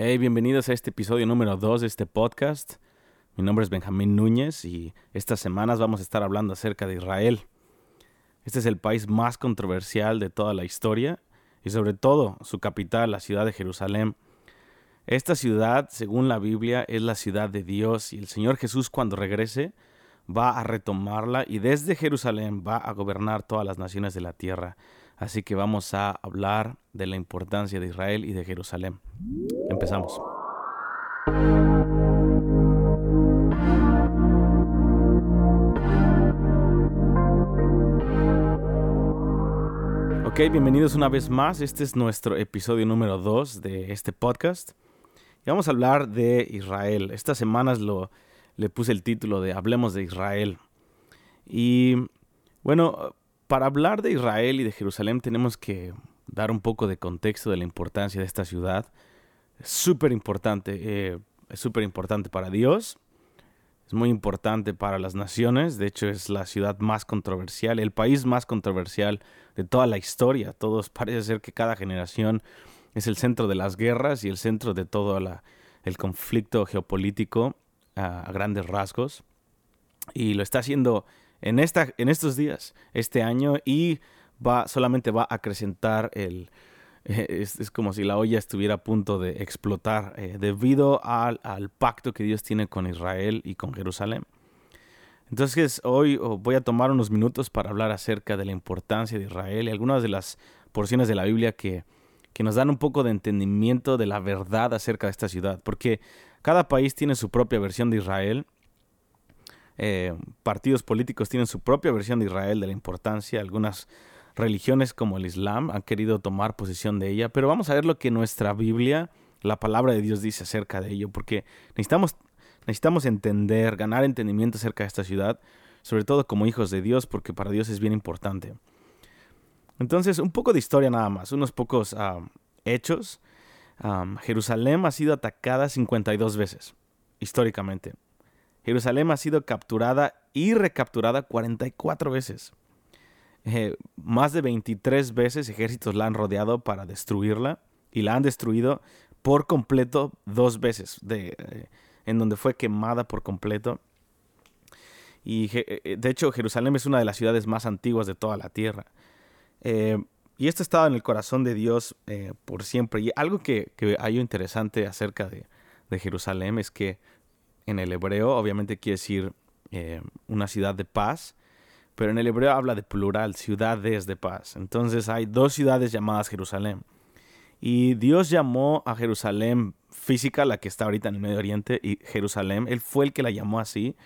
Hey, bienvenidos a este episodio número 2 de este podcast. Mi nombre es Benjamín Núñez y estas semanas vamos a estar hablando acerca de Israel. Este es el país más controversial de toda la historia y sobre todo su capital, la ciudad de Jerusalén. Esta ciudad, según la Biblia, es la ciudad de Dios y el Señor Jesús cuando regrese va a retomarla y desde Jerusalén va a gobernar todas las naciones de la tierra. Así que vamos a hablar de la importancia de Israel y de Jerusalén. Empezamos. Ok, bienvenidos una vez más. Este es nuestro episodio número 2 de este podcast. Y vamos a hablar de Israel. Estas semanas lo, le puse el título de Hablemos de Israel. Y bueno, para hablar de Israel y de Jerusalén tenemos que dar un poco de contexto de la importancia de esta ciudad. Es súper importante, eh, es importante para Dios, es muy importante para las naciones, de hecho es la ciudad más controversial, el país más controversial de toda la historia. Todos parece ser que cada generación es el centro de las guerras y el centro de todo el conflicto geopolítico a grandes rasgos. Y lo está haciendo en, esta, en estos días, este año, y va, solamente va a acrecentar el... Es, como si la olla estuviera a punto de explotar eh, debido al, al, pacto que Dios tiene con Israel y con Jerusalén. Entonces hoy oh, voy a tomar unos minutos para hablar acerca de la importancia de Israel y algunas de las porciones de la Biblia que, que nos dan un poco de entendimiento de la verdad acerca de esta ciudad. Porque cada país tiene su propia versión de Israel eh, partidos políticos tienen su propia versión de Israel, de la importancia. Algunas religiones como el Islam han querido tomar posición de ella, pero vamos a ver lo que nuestra Biblia, la palabra de Dios dice acerca de ello, porque necesitamos, necesitamos entender, ganar entendimiento acerca de esta ciudad, sobre todo como hijos de Dios, porque para Dios es bien importante. Entonces, un poco de historia nada más, unos pocos ah, hechos. Jerusalén ha sido atacada 52 veces, históricamente. Jerusalén ha sido capturada y recapturada 44 veces. Eh, más de 23 veces ejércitos la han rodeado para destruirla y la han destruido por completo dos veces, eh, en donde fue quemada por completo. Y eh, de hecho Jerusalén es una de las ciudades más antiguas de toda la tierra. y esto estaba en el corazón de Dios por siempre. Y algo que, que hay interesante acerca de Jerusalén es que en el hebreo obviamente quiere decir eh, una ciudad de paz, pero en el hebreo habla de plural, ciudades de paz. Entonces hay dos ciudades llamadas Jerusalén. Y Dios llamó a Jerusalén física, la que está ahorita en el Medio Oriente, y Jerusalén, Él fue el que la llamó así.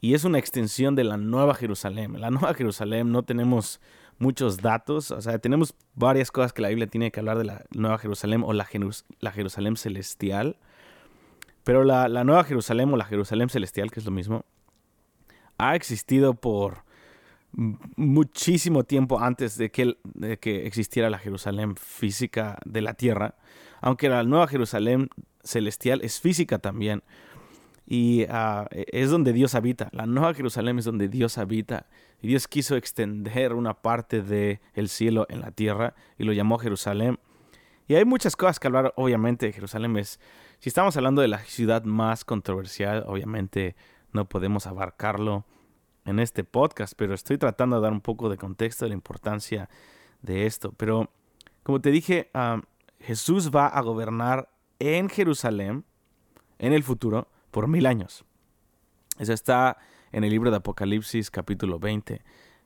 Y es una extensión de la Nueva Jerusalén. La Nueva Jerusalén no tenemos muchos datos, o sea, tenemos varias cosas que la Biblia tiene que hablar de la Nueva Jerusalén o la Jerusalén celestial. Pero la, Nueva Jerusalén o la Jerusalén celestial, que es lo mismo, ha existido por muchísimo tiempo antes de que, que existiera la Jerusalén física de la tierra, aunque la Nueva Jerusalén celestial es física también. Y ah, es donde Dios habita. La Nueva Jerusalén es donde Dios habita. Y Dios quiso extender una parte del el cielo en la tierra y lo llamó Jerusalén. Y hay muchas cosas que hablar, obviamente, Jerusalén es si estamos hablando de la ciudad más controversial, obviamente no podemos abarcarlo en este podcast, pero estoy tratando de dar un poco de contexto de la importancia de esto. Pero como te dije, Jesús va a gobernar en Jerusalén en el futuro por mil años. Eso está en el libro de Apocalipsis capítulo 20.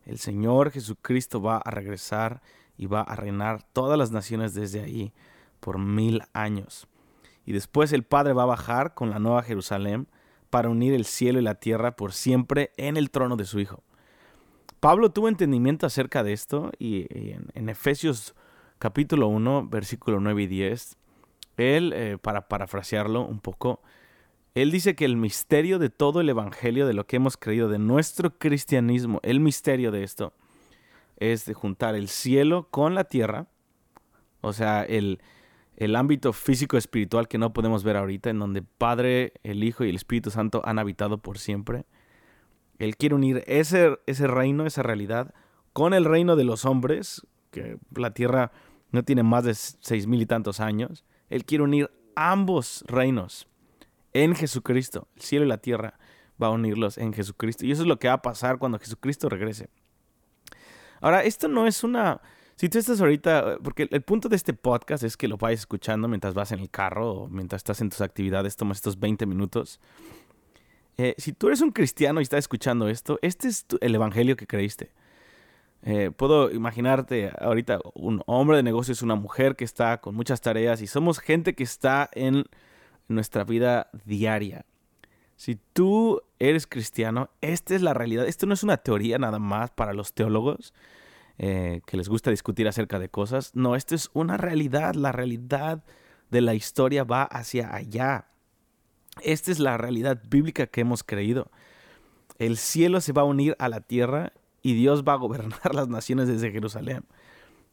El Señor Jesucristo va a regresar y va a reinar todas las naciones desde ahí por mil años y después el Padre va a bajar con la nueva Jerusalén para unir el cielo y la tierra por siempre en el trono de su Hijo. Pablo tuvo entendimiento acerca de esto y, en, Efesios capítulo 1, versículo 9 y 10, él, eh, para parafrasearlo un poco, él dice que el misterio de todo el Evangelio, de lo que hemos creído, de nuestro cristianismo, el misterio de esto, es de juntar el cielo con la tierra, o sea, el, el ámbito físico espiritual que no podemos ver ahorita, en donde Padre, el Hijo y el Espíritu Santo han habitado por siempre. Él quiere unir ese, ese reino, esa realidad, con el reino de los hombres, que la tierra no tiene más de seis mil y tantos años. Él quiere unir ambos reinos en Jesucristo. El cielo y la tierra va a unirlos en Jesucristo. Y eso es lo que va a pasar cuando Jesucristo regrese. Ahora, esto no es una... Si tú estás ahorita, porque el punto de este podcast es que lo vayas escuchando mientras vas en el carro o mientras estás en tus actividades, tomas estos 20 minutos. Eh, si tú eres un cristiano y estás escuchando esto, este es el evangelio que creíste. Eh, puedo imaginarte ahorita un hombre de negocios, una mujer que está con muchas tareas y somos gente que está en nuestra vida diaria. Si tú eres cristiano, esta es la realidad. Esto no es una teoría nada más para los teólogos eh, que les gusta discutir acerca de cosas. No, esto es una realidad. La realidad de la historia va hacia allá. Esta es la realidad bíblica que hemos creído. El cielo se va a unir a la tierra y Dios va a gobernar las naciones desde Jerusalén.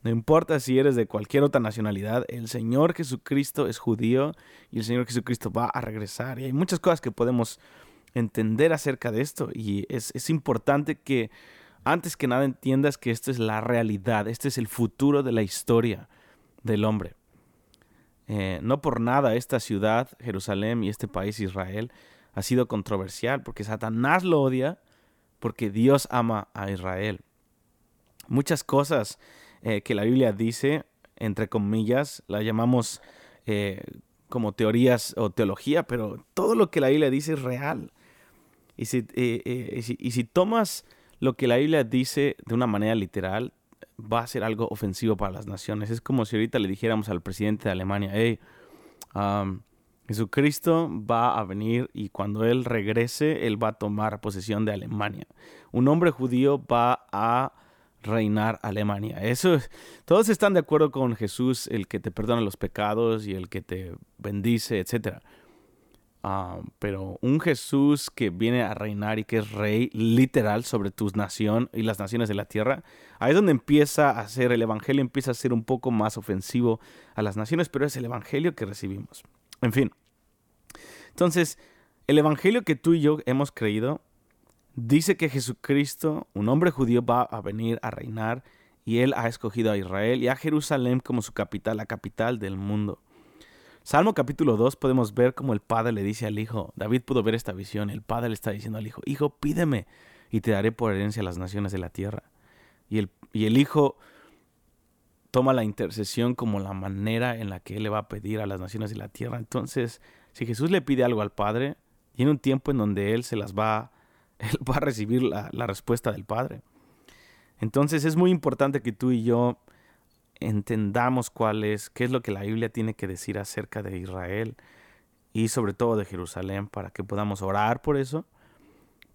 No importa si eres de cualquier otra nacionalidad, el Señor Jesucristo es judío y el Señor Jesucristo va a regresar. Y hay muchas cosas que podemos entender acerca de esto y es, importante que antes que nada entiendas que esto es la realidad, este es el futuro de la historia del hombre. Eh, no por nada esta ciudad, Jerusalén y este país Israel ha sido controversial porque Satanás lo odia porque Dios ama a Israel. Muchas cosas eh, que la Biblia dice, entre comillas, la llamamos eh, como teorías o teología, pero todo lo que la Biblia dice es real. Y si, y, si, y si, tomas lo que la Biblia dice de una manera literal, va a ser algo ofensivo para las naciones. Es como si ahorita le dijéramos al presidente de Alemania, hey, Jesucristo va a venir y cuando Él regrese, Él va a tomar posesión de Alemania. Un hombre judío va a reinar Alemania. Eso, todos están de acuerdo con Jesús, el que te perdona los pecados y el que te bendice, etc. Ah, pero un Jesús que viene a reinar y que es rey literal sobre tu nación y las naciones de la tierra, ahí es donde empieza a ser, el Evangelio empieza a ser un poco más ofensivo a las naciones, pero es el Evangelio que recibimos. En fin. Entonces, el Evangelio que tú y yo hemos creído dice que Jesucristo, un hombre judío, va a venir a reinar y él ha escogido a Israel y a Jerusalén como su capital, la capital del mundo. Salmo capítulo 2 podemos ver como el padre le dice al hijo, David pudo ver esta visión, el padre le está diciendo al hijo, hijo, pídeme y te daré por herencia las naciones de la tierra. Y el, y el hijo toma la intercesión como la manera en la que él le va a pedir a las naciones de la tierra. Entonces, si Jesús le pide algo al Padre, tiene un tiempo en donde él se las va él va a recibir la, respuesta del Padre. Entonces es muy importante que tú y yo entendamos cuál es, qué es lo que la Biblia tiene que decir acerca de Israel y sobre todo de Jerusalén para que podamos orar por eso,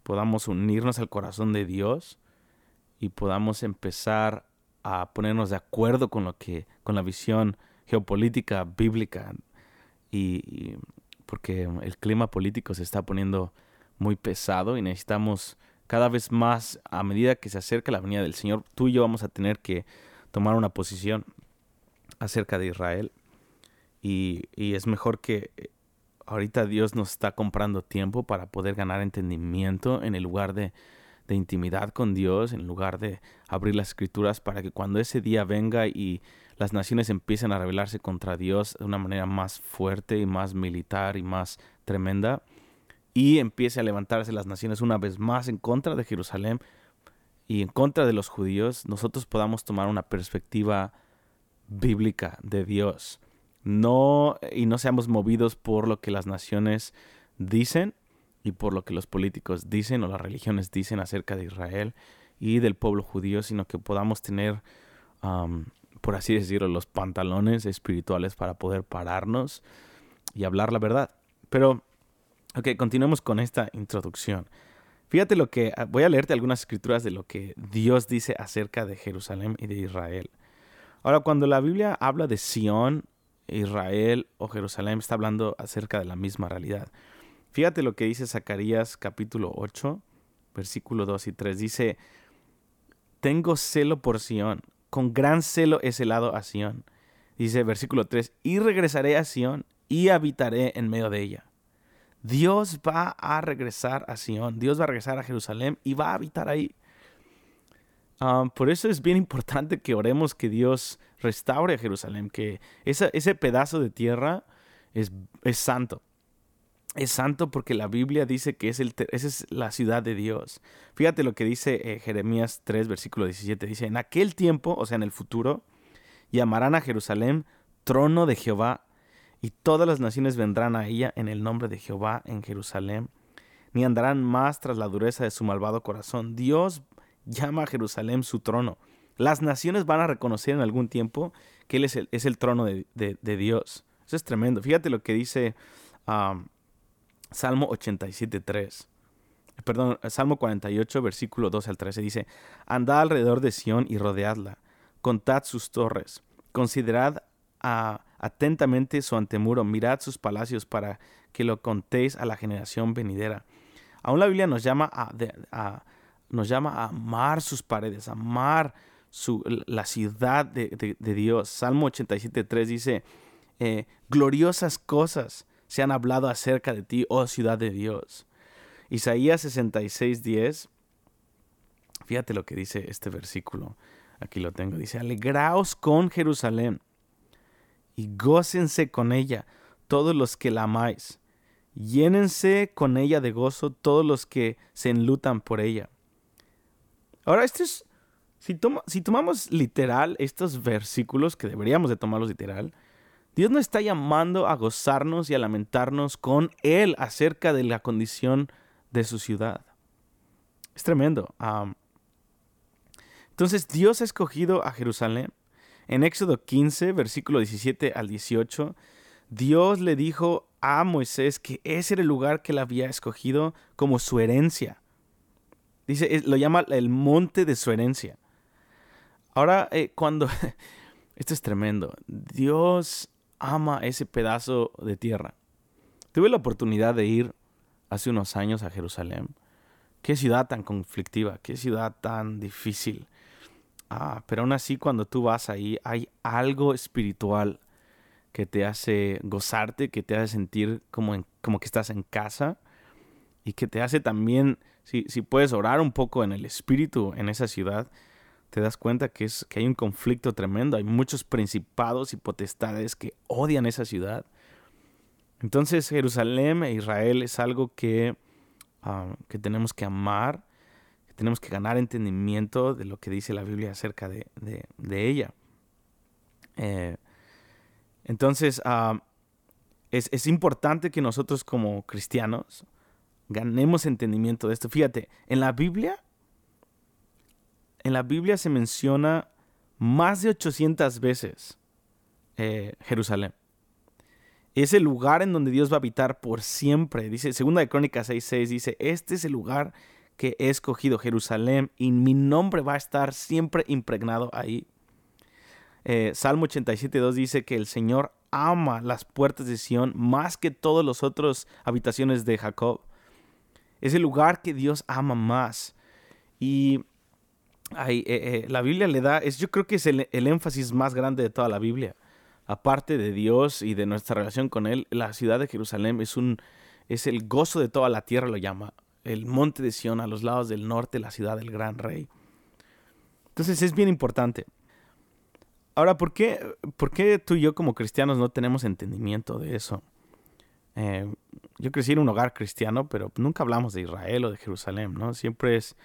podamos unirnos al corazón de Dios y podamos empezar a ponernos de acuerdo con lo que con la visión geopolítica bíblica. Y porque el clima político se está poniendo muy pesado y necesitamos cada vez más, a medida que se acerca la venida del Señor, tú y yo vamos a tener que tomar una posición acerca de Israel. Y, es mejor que eh, ahorita Dios nos está comprando tiempo para poder ganar entendimiento en el lugar de, de intimidad con Dios, en lugar de abrir las escrituras para que cuando ese día venga y las naciones empiecen a rebelarse contra Dios de una manera más fuerte y más militar y más tremenda, y empiece a levantarse las naciones una vez más en contra de Jerusalén y en contra de los judíos, nosotros podamos tomar una perspectiva bíblica de Dios. No y no seamos movidos por lo que las naciones dicen y por lo que los políticos dicen o las religiones dicen acerca de Israel y del pueblo judío, sino que podamos tener, por así decirlo, los pantalones espirituales para poder pararnos y hablar la verdad. Pero Ok, continuemos con esta introducción. Fíjate lo que ah, voy a leerte algunas escrituras de lo que Dios dice acerca de Jerusalén y de Israel. Ahora, cuando la Biblia habla de Sión, Israel o Jerusalén, está hablando acerca de la misma realidad. Fíjate lo que dice Zacarías capítulo 8, versículo 2 y 3. Dice, tengo celo por Sión, con gran celo he celado a Sión. Dice versículo 3, y regresaré a Sión y habitaré en medio de ella. Dios va a regresar a Sion, Dios va a regresar a Jerusalén y va a habitar ahí. Ah, por eso es bien importante que oremos que Dios restaure a Jerusalén, que ese pedazo de tierra es, es santo. Es santo porque la Biblia dice que es el, esa es la ciudad de Dios. Fíjate lo que dice eh, Jeremías 3, versículo 17. Dice, en aquel tiempo, o sea, en el futuro, llamarán a Jerusalén trono de Jehová, y todas las naciones vendrán a ella en el nombre de Jehová en Jerusalén, ni andarán más tras la dureza de su malvado corazón. Dios llama a Jerusalén su trono. Las naciones van a reconocer en algún tiempo que Él es el, es el trono de, Dios. Eso es tremendo. Fíjate lo que dice um, Salmo 87, 3. Perdón, Salmo 48, versículo 12 al 13 dice, Andad alrededor de Sión y rodeadla, contad sus torres, considerad atentamente su antemuro, mirad sus palacios para que lo contéis a la generación venidera. Aún la Biblia nos llama a, nos llama a amar sus paredes, amar su, la ciudad de, Dios. Salmo 87.3 dice, eh, gloriosas cosas se han hablado acerca de ti, oh ciudad de Dios. Isaías 66.10, fíjate lo que dice este versículo, aquí lo tengo, dice, alegraos con Jerusalén y gócense con ella todos los que la amáis. Llénense con ella de gozo todos los que se enlutan por ella. Ahora, esto es, si, si tomamos literal estos versículos, que deberíamos de tomarlos literal, Dios nos está llamando a gozarnos y a lamentarnos con Él acerca de la condición de su ciudad. Es tremendo. entonces Dios ha escogido a Jerusalén en Éxodo 15, versículo 17 al 18, Dios le dijo a Moisés que ese era el lugar que él había escogido como su herencia. Dice, lo llama el monte de su herencia. Ahora, eh, cuando... Esto es tremendo. Dios ama ese pedazo de tierra. Tuve la oportunidad de ir hace unos años a Jerusalén. Qué ciudad tan conflictiva, qué ciudad tan difícil. Ah, pero aún así cuando tú vas ahí hay algo espiritual que te hace gozarte, que te hace sentir como, como que estás en casa y que te hace también, si, si puedes orar un poco en el espíritu en esa ciudad, te das cuenta que, es, que hay un conflicto tremendo, hay muchos principados y potestades que odian esa ciudad. Entonces Jerusalén e Israel es algo que, ah, que tenemos que amar tenemos que ganar entendimiento de lo que dice la Biblia acerca de, ella. Eh, entonces, ah, es, importante que nosotros como cristianos ganemos entendimiento de esto. Fíjate, en la Biblia, en la Biblia se menciona más de 800 veces eh, Jerusalén. Es el lugar en donde Dios va a habitar por siempre. Dice, segunda de Crónicas 6.6 dice, este es el lugar que he escogido Jerusalén y mi nombre va a estar siempre impregnado ahí. Eh, Salmo 87.2 dice que el Señor ama las puertas de Sión más que todas las otras habitaciones de Jacob. Es el lugar que Dios ama más. Y eh, eh, la Biblia le da, es, yo creo que es el, el, énfasis más grande de toda la Biblia. Aparte de Dios y de nuestra relación con Él, la ciudad de Jerusalén es, un, es el gozo de toda la tierra, lo llama el monte de Sión a los lados del norte, la ciudad del gran rey. Entonces es bien importante. Ahora, ¿por qué, por qué tú y yo como cristianos no tenemos entendimiento de eso? Eh, yo crecí en un hogar cristiano, pero nunca hablamos de Israel o de Jerusalén, ¿no? Siempre es,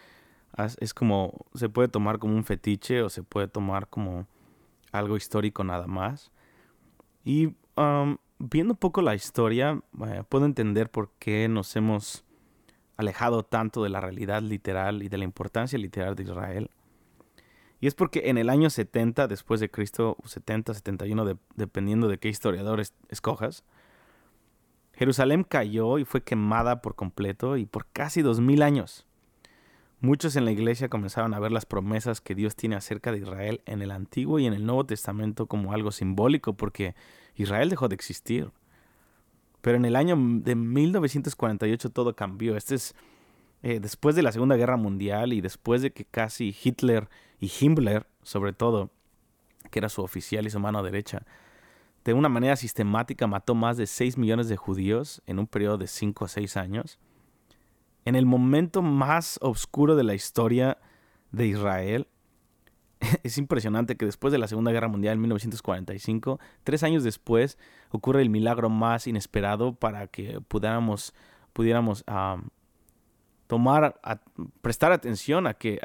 es como, se puede tomar como un fetiche o se puede tomar como algo histórico nada más. Y um, viendo un poco la historia, eh, puedo entender por qué nos hemos alejado tanto de la realidad literal y de la importancia literal de Israel. Y es porque en el año 70 después de Cristo, 70, 71, dependiendo de qué historiador escojas, Jerusalén cayó y fue quemada por completo y por casi dos mil años. Muchos en la iglesia comenzaron a ver las promesas que Dios tiene acerca de Israel en el Antiguo y en el Nuevo Testamento como algo simbólico porque Israel dejó de existir. Pero en el año de 1948 todo cambió. Este es eh, después de la Segunda Guerra Mundial y después de que casi Hitler y Himmler, sobre todo, que era su oficial y su mano derecha, de una manera sistemática mató más de 6 millones de judíos en un periodo de 5 a 6 años. En el momento más oscuro de la historia de Israel, es impresionante que después de la Segunda Guerra Mundial en 1945, tres años después, ocurre el milagro más inesperado para que pudiéramos, pudiéramos tomar, prestar atención a que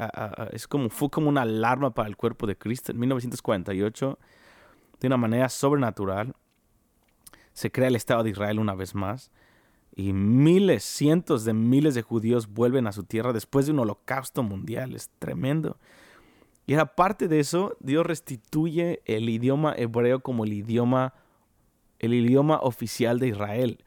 es como, fue como una alarma para el cuerpo de Cristo. En 1948, de una manera sobrenatural, se crea el Estado de Israel una vez más y miles, cientos de miles de judíos vuelven a su tierra después de un holocausto mundial. Es tremendo. Y aparte de eso, Dios restituye el idioma hebreo como el idioma, el idioma oficial de Israel.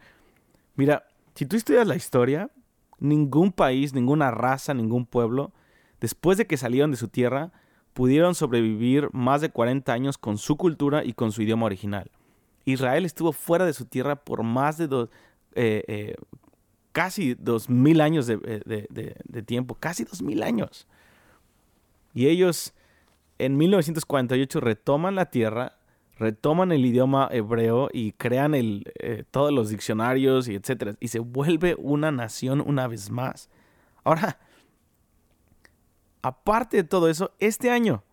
Mira, si tú estudias la historia, ningún país, ninguna raza, ningún pueblo, después de que salieron de su tierra, pudieron sobrevivir más de 40 años con su cultura y con su idioma original. Israel estuvo fuera de su tierra por más de dos, eh, eh, casi dos mil años de, eh, de tiempo, casi dos mil años. Y ellos en 1948 retoman la tierra, retoman el idioma hebreo y crean el, eh, todos los diccionarios y etcétera. Y se vuelve una nación una vez más. Ahora, aparte de todo eso, este año,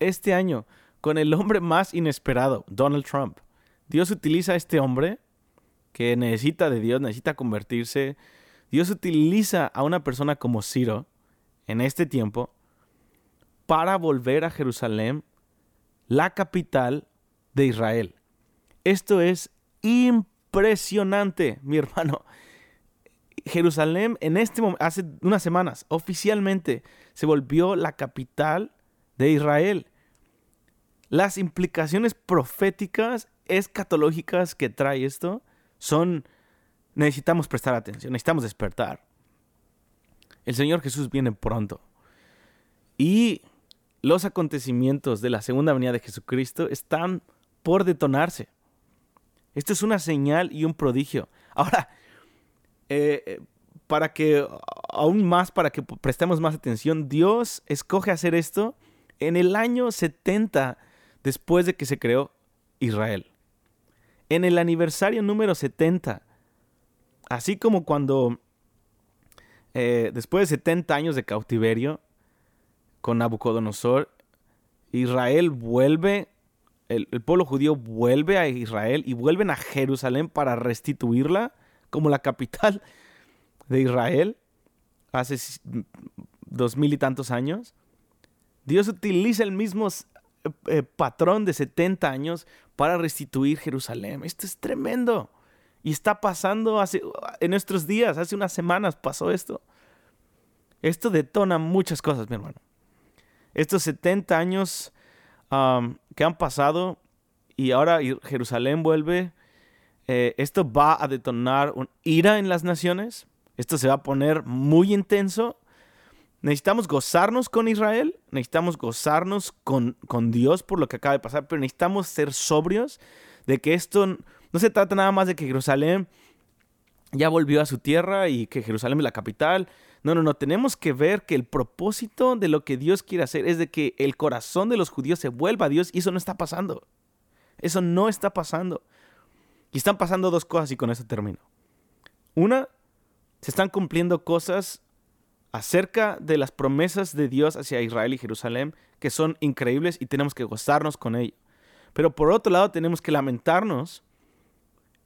este año, con el hombre más inesperado, Donald Trump, Dios utiliza a este hombre que necesita de Dios, necesita convertirse. Dios utiliza a una persona como Ciro en este tiempo para volver a Jerusalén, la capital de Israel. Esto es impresionante, mi hermano. Jerusalén en este momento, hace unas semanas, oficialmente se volvió la capital de Israel. Las implicaciones proféticas, escatológicas que trae esto son, necesitamos prestar atención, necesitamos despertar. El Señor Jesús viene pronto. Y los acontecimientos de la segunda venida de Jesucristo están por detonarse. Esto es una señal y un prodigio. Ahora, eh, eh, para que, aún más, para que prestemos más atención, Dios escoge hacer esto en el año 70 después de que se creó Israel. En el aniversario número 70. Así como cuando, eh, después de 70 años de cautiverio, con Nabucodonosor, Israel vuelve, el, pueblo judío vuelve a Israel y vuelven a Jerusalén para restituirla como la capital de Israel hace dos mil y tantos años. Dios utiliza el mismo eh, eh, patrón de 70 años para restituir Jerusalén. Esto es tremendo. Y está pasando hace, en nuestros días, hace unas semanas pasó esto. Esto detona muchas cosas, mi hermano estos 70 años que han pasado y ahora Jerusalén vuelve, eh, esto va a detonar un ira en las naciones, esto se va a poner muy intenso. Necesitamos gozarnos con Israel, necesitamos gozarnos con, con Dios por lo que acaba de pasar, pero necesitamos ser sobrios de que esto no se trata nada más de que Jerusalén ya volvió a su tierra y que Jerusalén es la capital no, no, no, tenemos que ver que el propósito de lo que Dios quiere hacer es de que el corazón de los judíos se vuelva a Dios y eso no está pasando. Eso no está pasando. Y están pasando dos cosas y con eso termino. Una, se están cumpliendo cosas acerca de las promesas de Dios hacia Israel y Jerusalén que son increíbles y tenemos que gozarnos con ello. Pero por otro lado tenemos que lamentarnos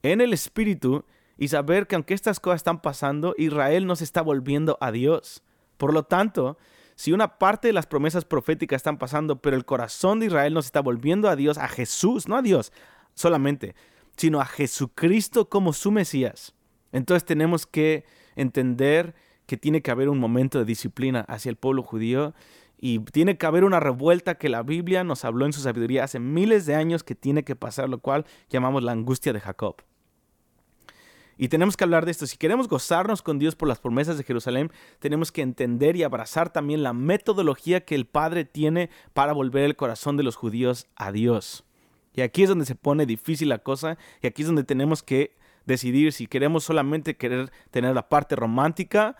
en el espíritu y saber que aunque estas cosas están pasando, Israel no se está volviendo a Dios. Por lo tanto, si una parte de las promesas proféticas están pasando, pero el corazón de Israel no se está volviendo a Dios, a Jesús, no a Dios solamente, sino a Jesucristo como su Mesías, entonces tenemos que entender que tiene que haber un momento de disciplina hacia el pueblo judío y tiene que haber una revuelta que la Biblia nos habló en su sabiduría hace miles de años que tiene que pasar, lo cual llamamos la angustia de Jacob. Y tenemos que hablar de esto. Si queremos gozarnos con Dios por las promesas de Jerusalén, tenemos que entender y abrazar también la metodología que el Padre tiene para volver el corazón de los judíos a Dios. Y aquí es donde se pone difícil la cosa y aquí es donde tenemos que decidir si queremos solamente querer tener la parte romántica,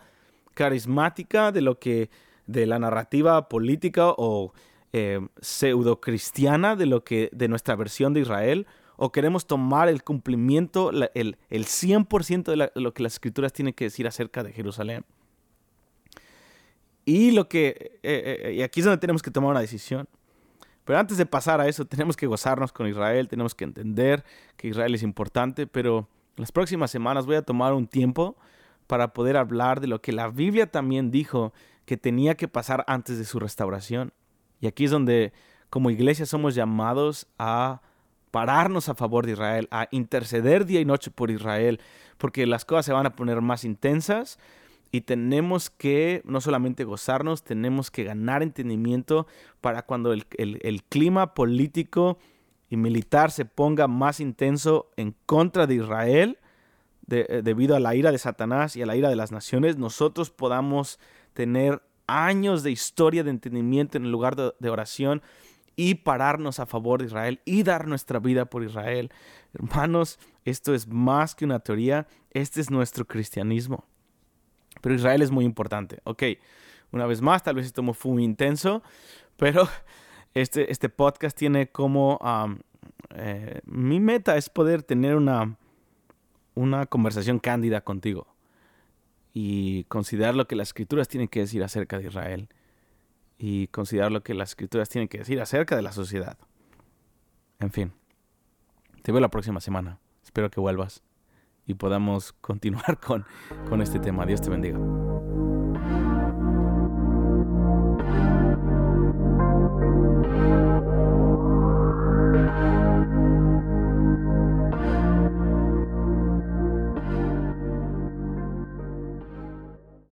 carismática de lo que de la narrativa política o eh, pseudo cristiana de lo que de nuestra versión de Israel o queremos tomar el cumplimiento, el, 100% de, lo que las escrituras tienen que decir acerca de Jerusalén. Y lo que, eh, eh, y aquí es donde tenemos que tomar una decisión. Pero antes de pasar a eso, tenemos que gozarnos con Israel, tenemos que entender que Israel es importante, pero las próximas semanas voy a tomar un tiempo para poder hablar de lo que la Biblia también dijo que tenía que pasar antes de su restauración. Y aquí es donde como iglesia somos llamados a pararnos a favor de Israel, a interceder día y noche por Israel, porque las cosas se van a poner más intensas y tenemos que no solamente gozarnos, tenemos que ganar entendimiento para cuando el, clima político y militar se ponga más intenso en contra de Israel, eh, debido a la ira de Satanás y a la ira de las naciones, nosotros podamos tener años de historia de entendimiento en el lugar de oración y pararnos a favor de Israel y dar nuestra vida por Israel. Hermanos, esto es más que una teoría, este es nuestro cristianismo. Pero Israel es muy importante. Ok, una vez más, tal vez esto fue muy intenso, pero este, este podcast tiene como... Eh, mi meta es poder tener una, una conversación cándida contigo y considerar lo que las escrituras tienen que decir acerca de Israel y considerar lo que las escrituras tienen que decir acerca de la sociedad. En fin, te veo la próxima semana. Espero que vuelvas y podamos continuar con, con este tema. Dios te bendiga.